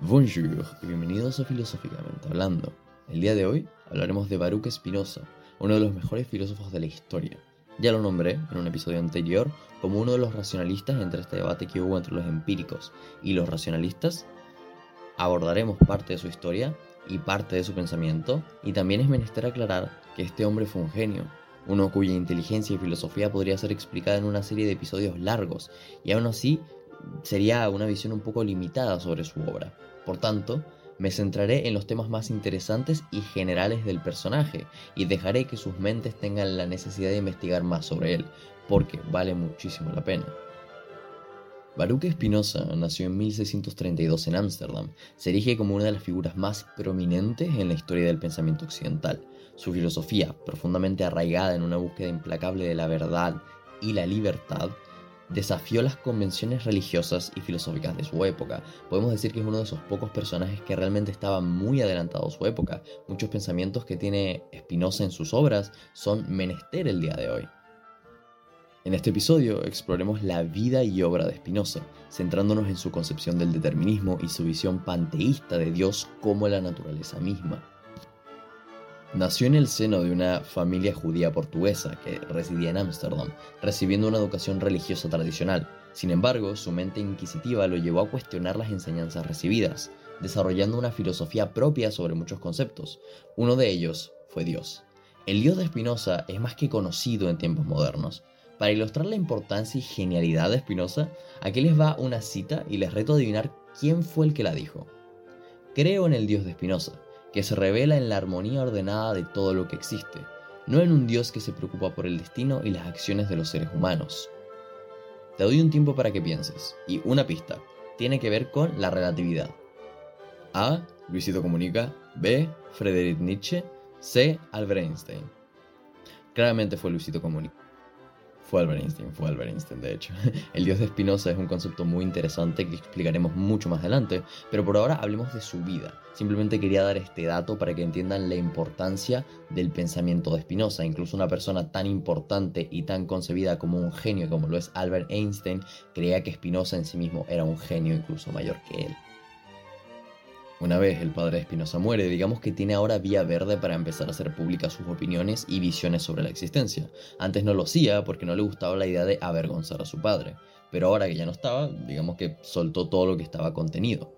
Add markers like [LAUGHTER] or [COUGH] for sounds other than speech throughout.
Bonjour y bienvenidos a Filosóficamente Hablando. El día de hoy hablaremos de Baruch Spinoza, uno de los mejores filósofos de la historia. Ya lo nombré en un episodio anterior como uno de los racionalistas entre este debate que hubo entre los empíricos y los racionalistas. Abordaremos parte de su historia y parte de su pensamiento, y también es menester aclarar que este hombre fue un genio, uno cuya inteligencia y filosofía podría ser explicada en una serie de episodios largos, y aún así sería una visión un poco limitada sobre su obra. Por tanto, me centraré en los temas más interesantes y generales del personaje y dejaré que sus mentes tengan la necesidad de investigar más sobre él, porque vale muchísimo la pena. Baruch Spinoza nació en 1632 en Ámsterdam. Se erige como una de las figuras más prominentes en la historia del pensamiento occidental. Su filosofía, profundamente arraigada en una búsqueda implacable de la verdad y la libertad, desafió las convenciones religiosas y filosóficas de su época. Podemos decir que es uno de esos pocos personajes que realmente estaba muy adelantado a su época. Muchos pensamientos que tiene Spinoza en sus obras son menester el día de hoy. En este episodio exploremos la vida y obra de Spinoza, centrándonos en su concepción del determinismo y su visión panteísta de Dios como la naturaleza misma. Nació en el seno de una familia judía portuguesa que residía en Ámsterdam, recibiendo una educación religiosa tradicional. Sin embargo, su mente inquisitiva lo llevó a cuestionar las enseñanzas recibidas, desarrollando una filosofía propia sobre muchos conceptos. Uno de ellos fue Dios. El Dios de Spinoza es más que conocido en tiempos modernos. Para ilustrar la importancia y genialidad de Spinoza, aquí les va una cita y les reto a adivinar quién fue el que la dijo. Creo en el Dios de Spinoza que se revela en la armonía ordenada de todo lo que existe, no en un Dios que se preocupa por el destino y las acciones de los seres humanos. Te doy un tiempo para que pienses, y una pista, tiene que ver con la relatividad. A. Luisito Comunica. B. Friedrich Nietzsche. C. Albert Einstein. Claramente fue Luisito Comunica. Fue Albert Einstein, fue Albert Einstein, de hecho. [LAUGHS] El dios de Spinoza es un concepto muy interesante que explicaremos mucho más adelante, pero por ahora hablemos de su vida. Simplemente quería dar este dato para que entiendan la importancia del pensamiento de Spinoza. Incluso una persona tan importante y tan concebida como un genio como lo es Albert Einstein, creía que Spinoza en sí mismo era un genio incluso mayor que él. Una vez el padre de Spinoza muere, digamos que tiene ahora vía verde para empezar a hacer públicas sus opiniones y visiones sobre la existencia. Antes no lo hacía porque no le gustaba la idea de avergonzar a su padre, pero ahora que ya no estaba, digamos que soltó todo lo que estaba contenido.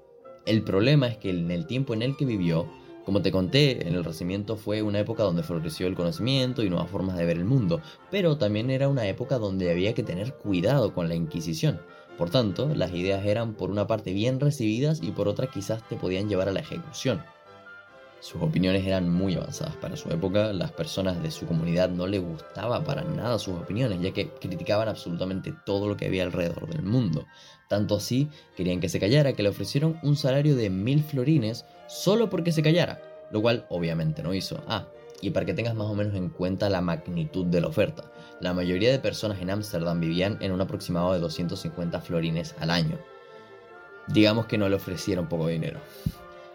El problema es que en el tiempo en el que vivió, como te conté, el Renacimiento fue una época donde floreció el conocimiento y nuevas formas de ver el mundo, pero también era una época donde había que tener cuidado con la Inquisición. Por tanto, las ideas eran por una parte bien recibidas y por otra quizás te podían llevar a la ejecución. Sus opiniones eran muy avanzadas para su época, las personas de su comunidad no le gustaba para nada sus opiniones, ya que criticaban absolutamente todo lo que había alrededor del mundo. Tanto así, querían que se callara que le ofrecieron un salario de mil florines solo porque se callara, lo cual obviamente no hizo. Ah, y para que tengas más o menos en cuenta la magnitud de la oferta, la mayoría de personas en Ámsterdam vivían en un aproximado de 250 florines al año. Digamos que no le ofrecieron poco dinero.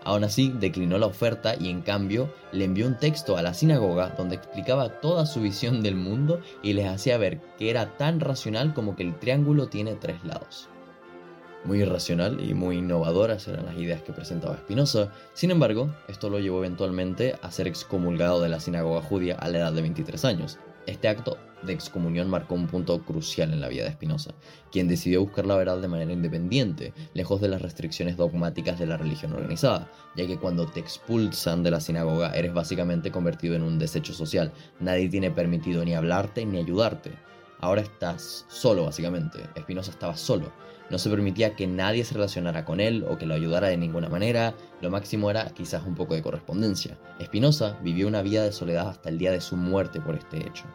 Aún así, declinó la oferta y en cambio le envió un texto a la sinagoga donde explicaba toda su visión del mundo y les hacía ver que era tan racional como que el triángulo tiene tres lados. Muy irracional y muy innovadoras eran las ideas que presentaba Spinoza, sin embargo, esto lo llevó eventualmente a ser excomulgado de la sinagoga judía a la edad de 23 años. Este acto de excomunión marcó un punto crucial en la vida de Spinoza, quien decidió buscar la verdad de manera independiente, lejos de las restricciones dogmáticas de la religión organizada, ya que cuando te expulsan de la sinagoga eres básicamente convertido en un desecho social, nadie tiene permitido ni hablarte ni ayudarte. Ahora estás solo, básicamente. Spinoza estaba solo. No se permitía que nadie se relacionara con él o que lo ayudara de ninguna manera. Lo máximo era quizás un poco de correspondencia. Spinoza vivió una vida de soledad hasta el día de su muerte por este hecho.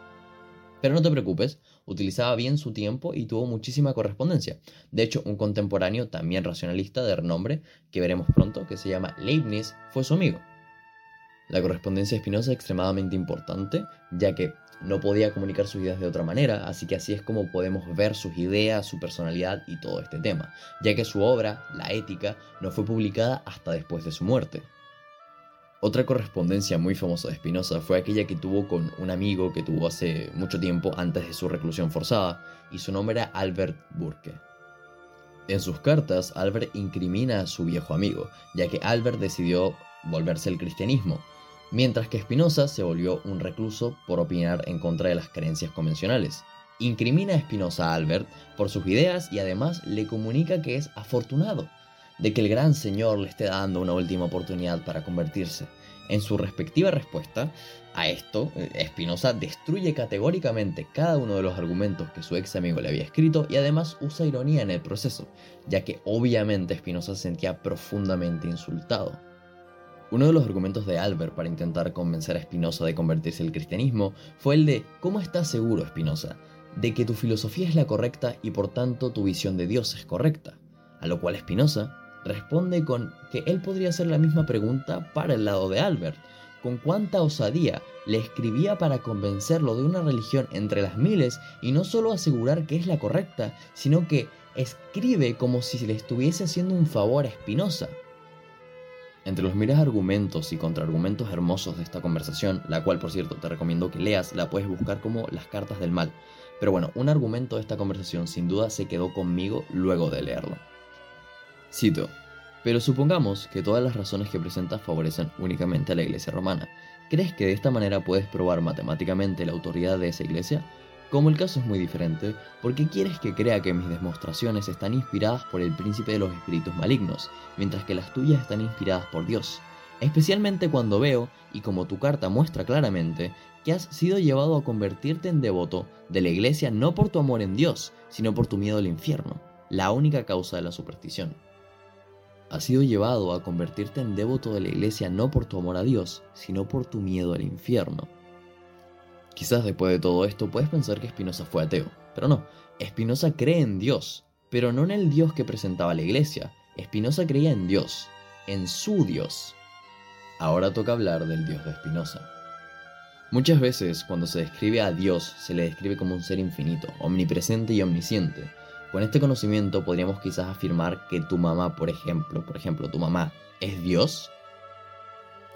Pero no te preocupes, utilizaba bien su tiempo y tuvo muchísima correspondencia. De hecho, un contemporáneo también racionalista de renombre, que veremos pronto, que se llama Leibniz, fue su amigo. La correspondencia de Spinoza es extremadamente importante, ya que no podía comunicar sus ideas de otra manera, así que así es como podemos ver sus ideas, su personalidad y todo este tema, ya que su obra, La Ética, no fue publicada hasta después de su muerte. Otra correspondencia muy famosa de Spinoza fue aquella que tuvo con un amigo que tuvo hace mucho tiempo antes de su reclusión forzada, y su nombre era Albert Burke. En sus cartas, Albert incrimina a su viejo amigo, ya que Albert decidió volverse al cristianismo, mientras que Spinoza se volvió un recluso por opinar en contra de las creencias convencionales. Incrimina a Spinoza a Albert por sus ideas y además le comunica que es afortunado, de que el gran Señor le esté dando una última oportunidad para convertirse. En su respectiva respuesta a esto, Spinoza destruye categóricamente cada uno de los argumentos que su ex amigo le había escrito y además usa ironía en el proceso, ya que obviamente Spinoza se sentía profundamente insultado. Uno de los argumentos de Albert para intentar convencer a Spinoza de convertirse al cristianismo fue el de ¿cómo estás seguro, Spinoza, de que tu filosofía es la correcta y por tanto tu visión de Dios es correcta? A lo cual Spinoza responde con que él podría hacer la misma pregunta para el lado de Albert. Con cuánta osadía le escribía para convencerlo de una religión entre las miles y no solo asegurar que es la correcta, sino que escribe como si le estuviese haciendo un favor a Spinoza. Entre los miles argumentos y contraargumentos hermosos de esta conversación, la cual por cierto te recomiendo que leas, la puedes buscar como las cartas del mal. Pero bueno, un argumento de esta conversación sin duda se quedó conmigo luego de leerlo. Cito, pero supongamos que todas las razones que presentas favorecen únicamente a la Iglesia romana. ¿Crees que de esta manera puedes probar matemáticamente la autoridad de esa Iglesia? Como el caso es muy diferente, ¿por qué quieres que crea que mis demostraciones están inspiradas por el príncipe de los espíritus malignos, mientras que las tuyas están inspiradas por Dios? Especialmente cuando veo, y como tu carta muestra claramente, que has sido llevado a convertirte en devoto de la iglesia no por tu amor en Dios, sino por tu miedo al infierno, la única causa de la superstición. Has sido llevado a convertirte en devoto de la iglesia no por tu amor a Dios, sino por tu miedo al infierno. Quizás después de todo esto puedes pensar que Spinoza fue ateo, pero no, Spinoza cree en Dios, pero no en el Dios que presentaba la iglesia. Spinoza creía en Dios, en su Dios. Ahora toca hablar del Dios de Spinoza. Muchas veces cuando se describe a Dios se le describe como un ser infinito, omnipresente y omnisciente, con este conocimiento podríamos quizás afirmar que tu mamá, por ejemplo, por ejemplo, tu mamá, ¿es Dios?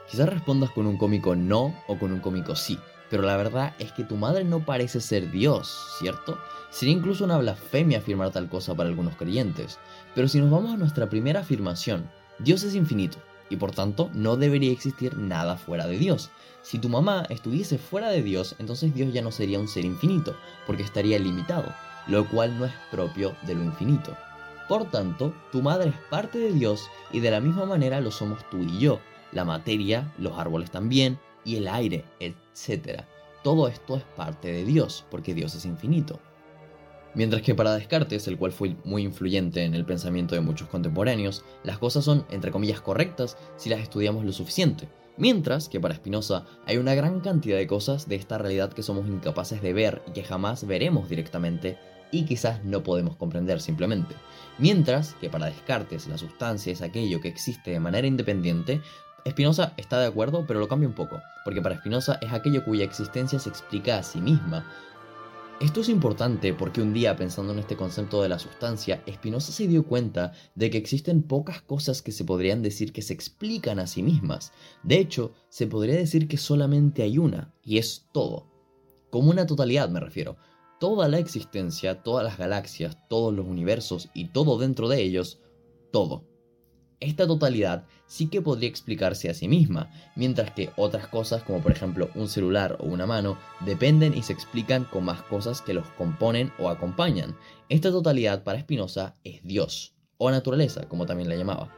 Quizás respondas con un cómico no o con un cómico sí, pero la verdad es que tu madre no parece ser Dios, ¿cierto? Sería incluso una blasfemia afirmar tal cosa para algunos creyentes. Pero si nos vamos a nuestra primera afirmación, Dios es infinito, y por tanto no debería existir nada fuera de Dios. Si tu mamá estuviese fuera de Dios, entonces Dios ya no sería un ser infinito, porque estaría limitado lo cual no es propio de lo infinito. Por tanto, tu madre es parte de Dios y de la misma manera lo somos tú y yo, la materia, los árboles también, y el aire, etc. Todo esto es parte de Dios, porque Dios es infinito. Mientras que para Descartes, el cual fue muy influyente en el pensamiento de muchos contemporáneos, las cosas son, entre comillas, correctas si las estudiamos lo suficiente. Mientras que para Spinoza hay una gran cantidad de cosas de esta realidad que somos incapaces de ver y que jamás veremos directamente y quizás no podemos comprender simplemente. Mientras que para Descartes la sustancia es aquello que existe de manera independiente, Spinoza está de acuerdo, pero lo cambia un poco, porque para Spinoza es aquello cuya existencia se explica a sí misma. Esto es importante porque un día, pensando en este concepto de la sustancia, Spinoza se dio cuenta de que existen pocas cosas que se podrían decir que se explican a sí mismas. De hecho, se podría decir que solamente hay una, y es todo. Como una totalidad me refiero, toda la existencia, todas las galaxias, todos los universos y todo dentro de ellos, todo. Esta totalidad sí que podría explicarse a sí misma, mientras que otras cosas como por ejemplo un celular o una mano dependen y se explican con más cosas que los componen o acompañan. Esta totalidad para Spinoza es Dios, o naturaleza, como también la llamaba.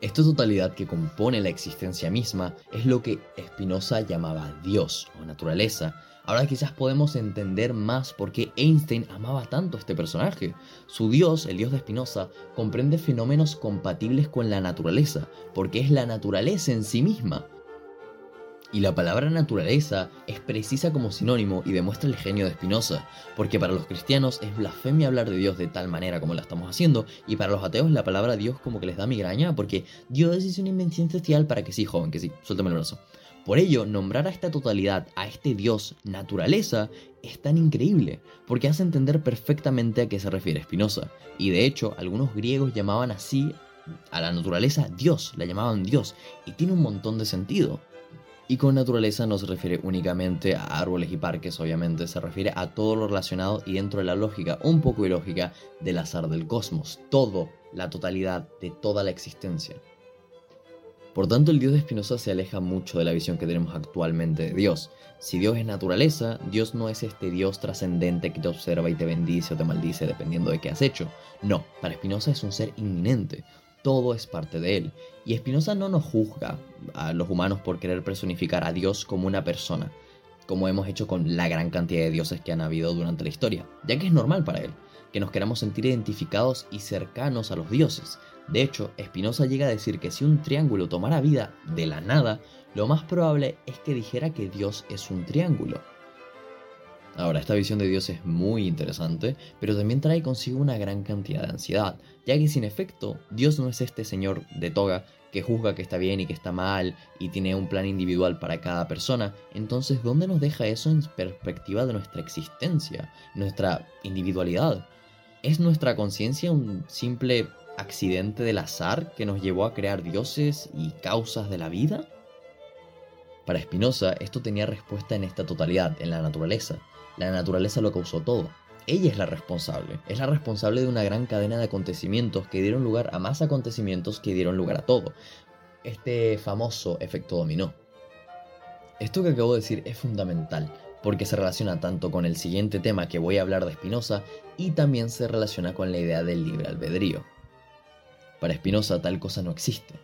Esta totalidad que compone la existencia misma es lo que Spinoza llamaba Dios o naturaleza, Ahora quizás podemos entender más por qué Einstein amaba tanto a este personaje. Su dios, el dios de Spinoza, comprende fenómenos compatibles con la naturaleza, porque es la naturaleza en sí misma. Y la palabra naturaleza es precisa como sinónimo y demuestra el genio de Spinoza, porque para los cristianos es blasfemia hablar de Dios de tal manera como la estamos haciendo, y para los ateos la palabra Dios como que les da migraña, porque Dios es una invención social para que sí, joven, que sí, suéltame el brazo. Por ello, nombrar a esta totalidad, a este Dios naturaleza, es tan increíble, porque hace entender perfectamente a qué se refiere Spinoza. Y de hecho, algunos griegos llamaban así a la naturaleza Dios, la llamaban Dios, y tiene un montón de sentido. Y con naturaleza no se refiere únicamente a árboles y parques, obviamente, se refiere a todo lo relacionado y dentro de la lógica, un poco ilógica, del azar del cosmos, todo, la totalidad de toda la existencia. Por tanto, el Dios de Spinoza se aleja mucho de la visión que tenemos actualmente de Dios. Si Dios es naturaleza, Dios no es este Dios trascendente que te observa y te bendice o te maldice dependiendo de qué has hecho. No, para Spinoza es un ser inminente, todo es parte de él. Y Spinoza no nos juzga a los humanos por querer personificar a Dios como una persona, como hemos hecho con la gran cantidad de dioses que han habido durante la historia, ya que es normal para él que nos queramos sentir identificados y cercanos a los dioses. De hecho, Spinoza llega a decir que si un triángulo tomara vida de la nada, lo más probable es que dijera que Dios es un triángulo. Ahora, esta visión de Dios es muy interesante, pero también trae consigo una gran cantidad de ansiedad, ya que sin efecto, Dios no es este señor de toga que juzga que está bien y que está mal y tiene un plan individual para cada persona, entonces ¿dónde nos deja eso en perspectiva de nuestra existencia, nuestra individualidad? ¿Es nuestra conciencia un simple accidente del azar que nos llevó a crear dioses y causas de la vida? Para Spinoza, esto tenía respuesta en esta totalidad, en la naturaleza. La naturaleza lo causó todo. Ella es la responsable. Es la responsable de una gran cadena de acontecimientos que dieron lugar a más acontecimientos que dieron lugar a todo. Este famoso efecto dominó. Esto que acabo de decir es fundamental, porque se relaciona tanto con el siguiente tema que voy a hablar de Spinoza y también se relaciona con la idea del libre albedrío. Para Spinoza tal cosa no existe.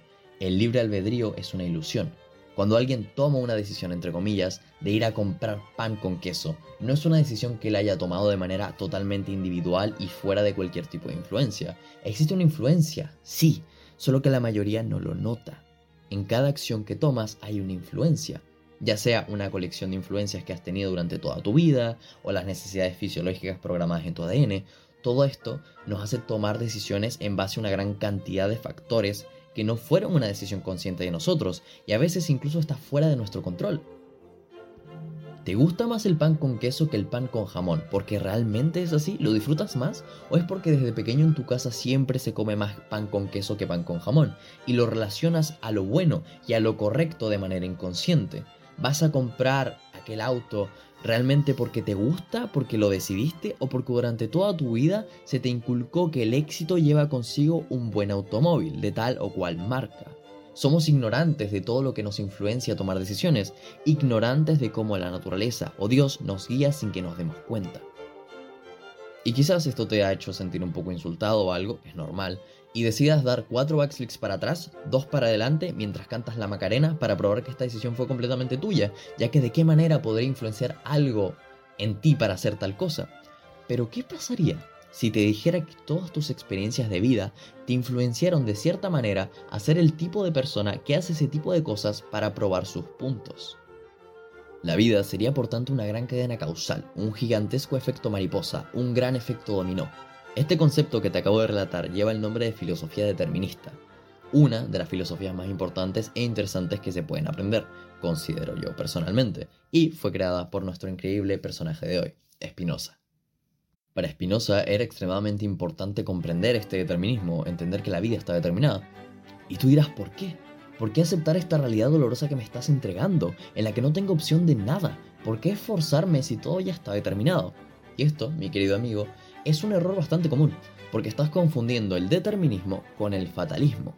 El libre albedrío es una ilusión, cuando alguien toma una decisión, entre comillas, de ir a comprar pan con queso, no es una decisión que él haya tomado de manera totalmente individual y fuera de cualquier tipo de influencia. Existe una influencia, sí, solo que la mayoría no lo nota. En cada acción que tomas hay una influencia, ya sea una colección de influencias que has tenido durante toda tu vida o las necesidades fisiológicas programadas en tu ADN. Todo esto nos hace tomar decisiones en base a una gran cantidad de factores que no fueron una decisión consciente de nosotros y a veces incluso está fuera de nuestro control. ¿Te gusta más el pan con queso que el pan con jamón? ¿Porque realmente es así? ¿Lo disfrutas más? ¿O es porque desde pequeño en tu casa siempre se come más pan con queso que pan con jamón? Y lo relacionas a lo bueno y a lo correcto de manera inconsciente. Vas a comprar aquel auto ¿Realmente porque te gusta, porque lo decidiste o porque durante toda tu vida se te inculcó que el éxito lleva consigo un buen automóvil de tal o cual marca? Somos ignorantes de todo lo que nos influencia a tomar decisiones, ignorantes de cómo la naturaleza o Dios nos guía sin que nos demos cuenta. Y quizás esto te ha hecho sentir un poco insultado o algo, es normal, y decidas dar cuatro backflips para atrás, dos para adelante, mientras cantas la Macarena para probar que esta decisión fue completamente tuya, ya que de qué manera podría influenciar algo en ti para hacer tal cosa. Pero ¿qué pasaría si te dijera que todas tus experiencias de vida te influenciaron de cierta manera a ser el tipo de persona que hace ese tipo de cosas para probar sus puntos? La vida sería por tanto una gran cadena causal, un gigantesco efecto mariposa, un gran efecto dominó, este concepto que te acabo de relatar lleva el nombre de filosofía determinista, una de las filosofías más importantes e interesantes que se pueden aprender, considero yo personalmente, y fue creada por nuestro increíble personaje de hoy, Spinoza. Para Spinoza era extremadamente importante comprender este determinismo, entender que la vida está determinada. Y tú dirás, ¿por qué? ¿Por qué aceptar esta realidad dolorosa que me estás entregando, en la que no tengo opción de nada? ¿Por qué esforzarme si todo ya está determinado? Y esto, mi querido amigo, es un error bastante común, porque estás confundiendo el determinismo con el fatalismo.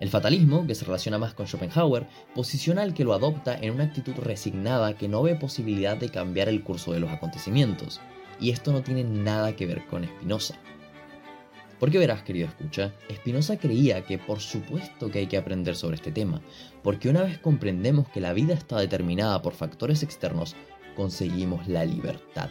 El fatalismo, que se relaciona más con Schopenhauer, posiciona al que lo adopta en una actitud resignada que no ve posibilidad de cambiar el curso de los acontecimientos, y esto no tiene nada que ver con Spinoza. Porque verás, querido escucha, Spinoza creía que por supuesto que hay que aprender sobre este tema, porque una vez comprendemos que la vida está determinada por factores externos, conseguimos la libertad.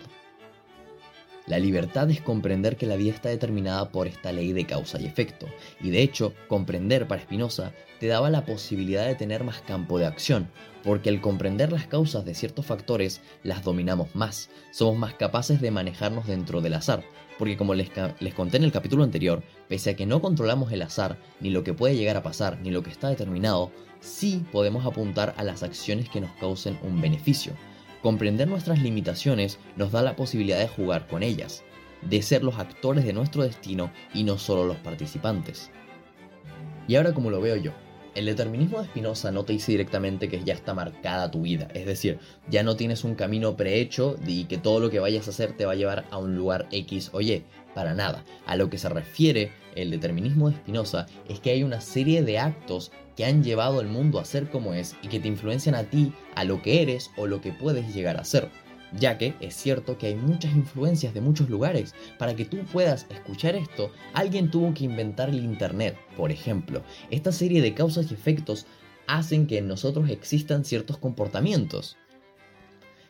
La libertad es comprender que la vida está determinada por esta ley de causa y efecto, y de hecho, comprender para Spinoza te daba la posibilidad de tener más campo de acción, porque al comprender las causas de ciertos factores, las dominamos más, somos más capaces de manejarnos dentro del azar, porque como les, les, conté en el capítulo anterior, pese a que no controlamos el azar, ni lo que puede llegar a pasar, ni lo que está determinado, sí podemos apuntar a las acciones que nos causen un beneficio. Comprender nuestras limitaciones nos da la posibilidad de jugar con ellas, de ser los actores de nuestro destino y no solo los participantes. Y ahora como lo veo yo, el determinismo de Spinoza no te dice directamente que ya está marcada tu vida, es decir, ya no tienes un camino prehecho y que todo lo que vayas a hacer te va a llevar a un lugar X o Y, para nada. A lo que se refiere el determinismo de Spinoza es que hay una serie de actos que han llevado al mundo a ser como es y que te influencian a ti, a lo que eres o lo que puedes llegar a ser ya que es cierto que hay muchas influencias de muchos lugares. Para que tú puedas escuchar esto, alguien tuvo que inventar el Internet, por ejemplo. Esta serie de causas y efectos hacen que en nosotros existan ciertos comportamientos.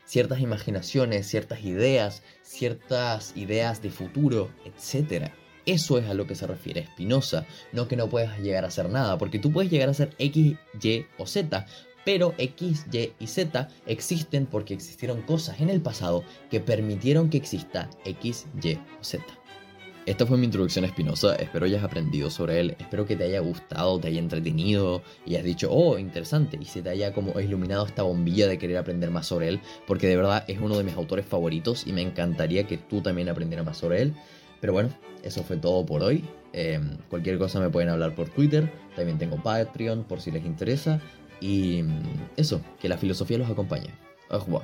Ciertas imaginaciones, ciertas ideas, ciertas ideas de futuro, etc. Eso es a lo que se refiere Spinoza, no que no puedas llegar a hacer nada, porque tú puedes llegar a ser X, Y o Z, pero X, Y y Z existen porque existieron cosas en el pasado que permitieron que exista X, Y o Z. Esta fue mi introducción a Spinoza, espero hayas aprendido sobre él, espero que te haya gustado, te haya entretenido y hayas dicho, oh, interesante, y se te haya como iluminado esta bombilla de querer aprender más sobre él, porque de verdad es uno de mis autores favoritos y me encantaría que tú también aprendieras más sobre él. Pero bueno, eso fue todo por hoy. Em, cualquier cosa me pueden hablar por Twitter, también tengo Patreon por si les interesa. Y eso, que la filosofía los acompañe. Au.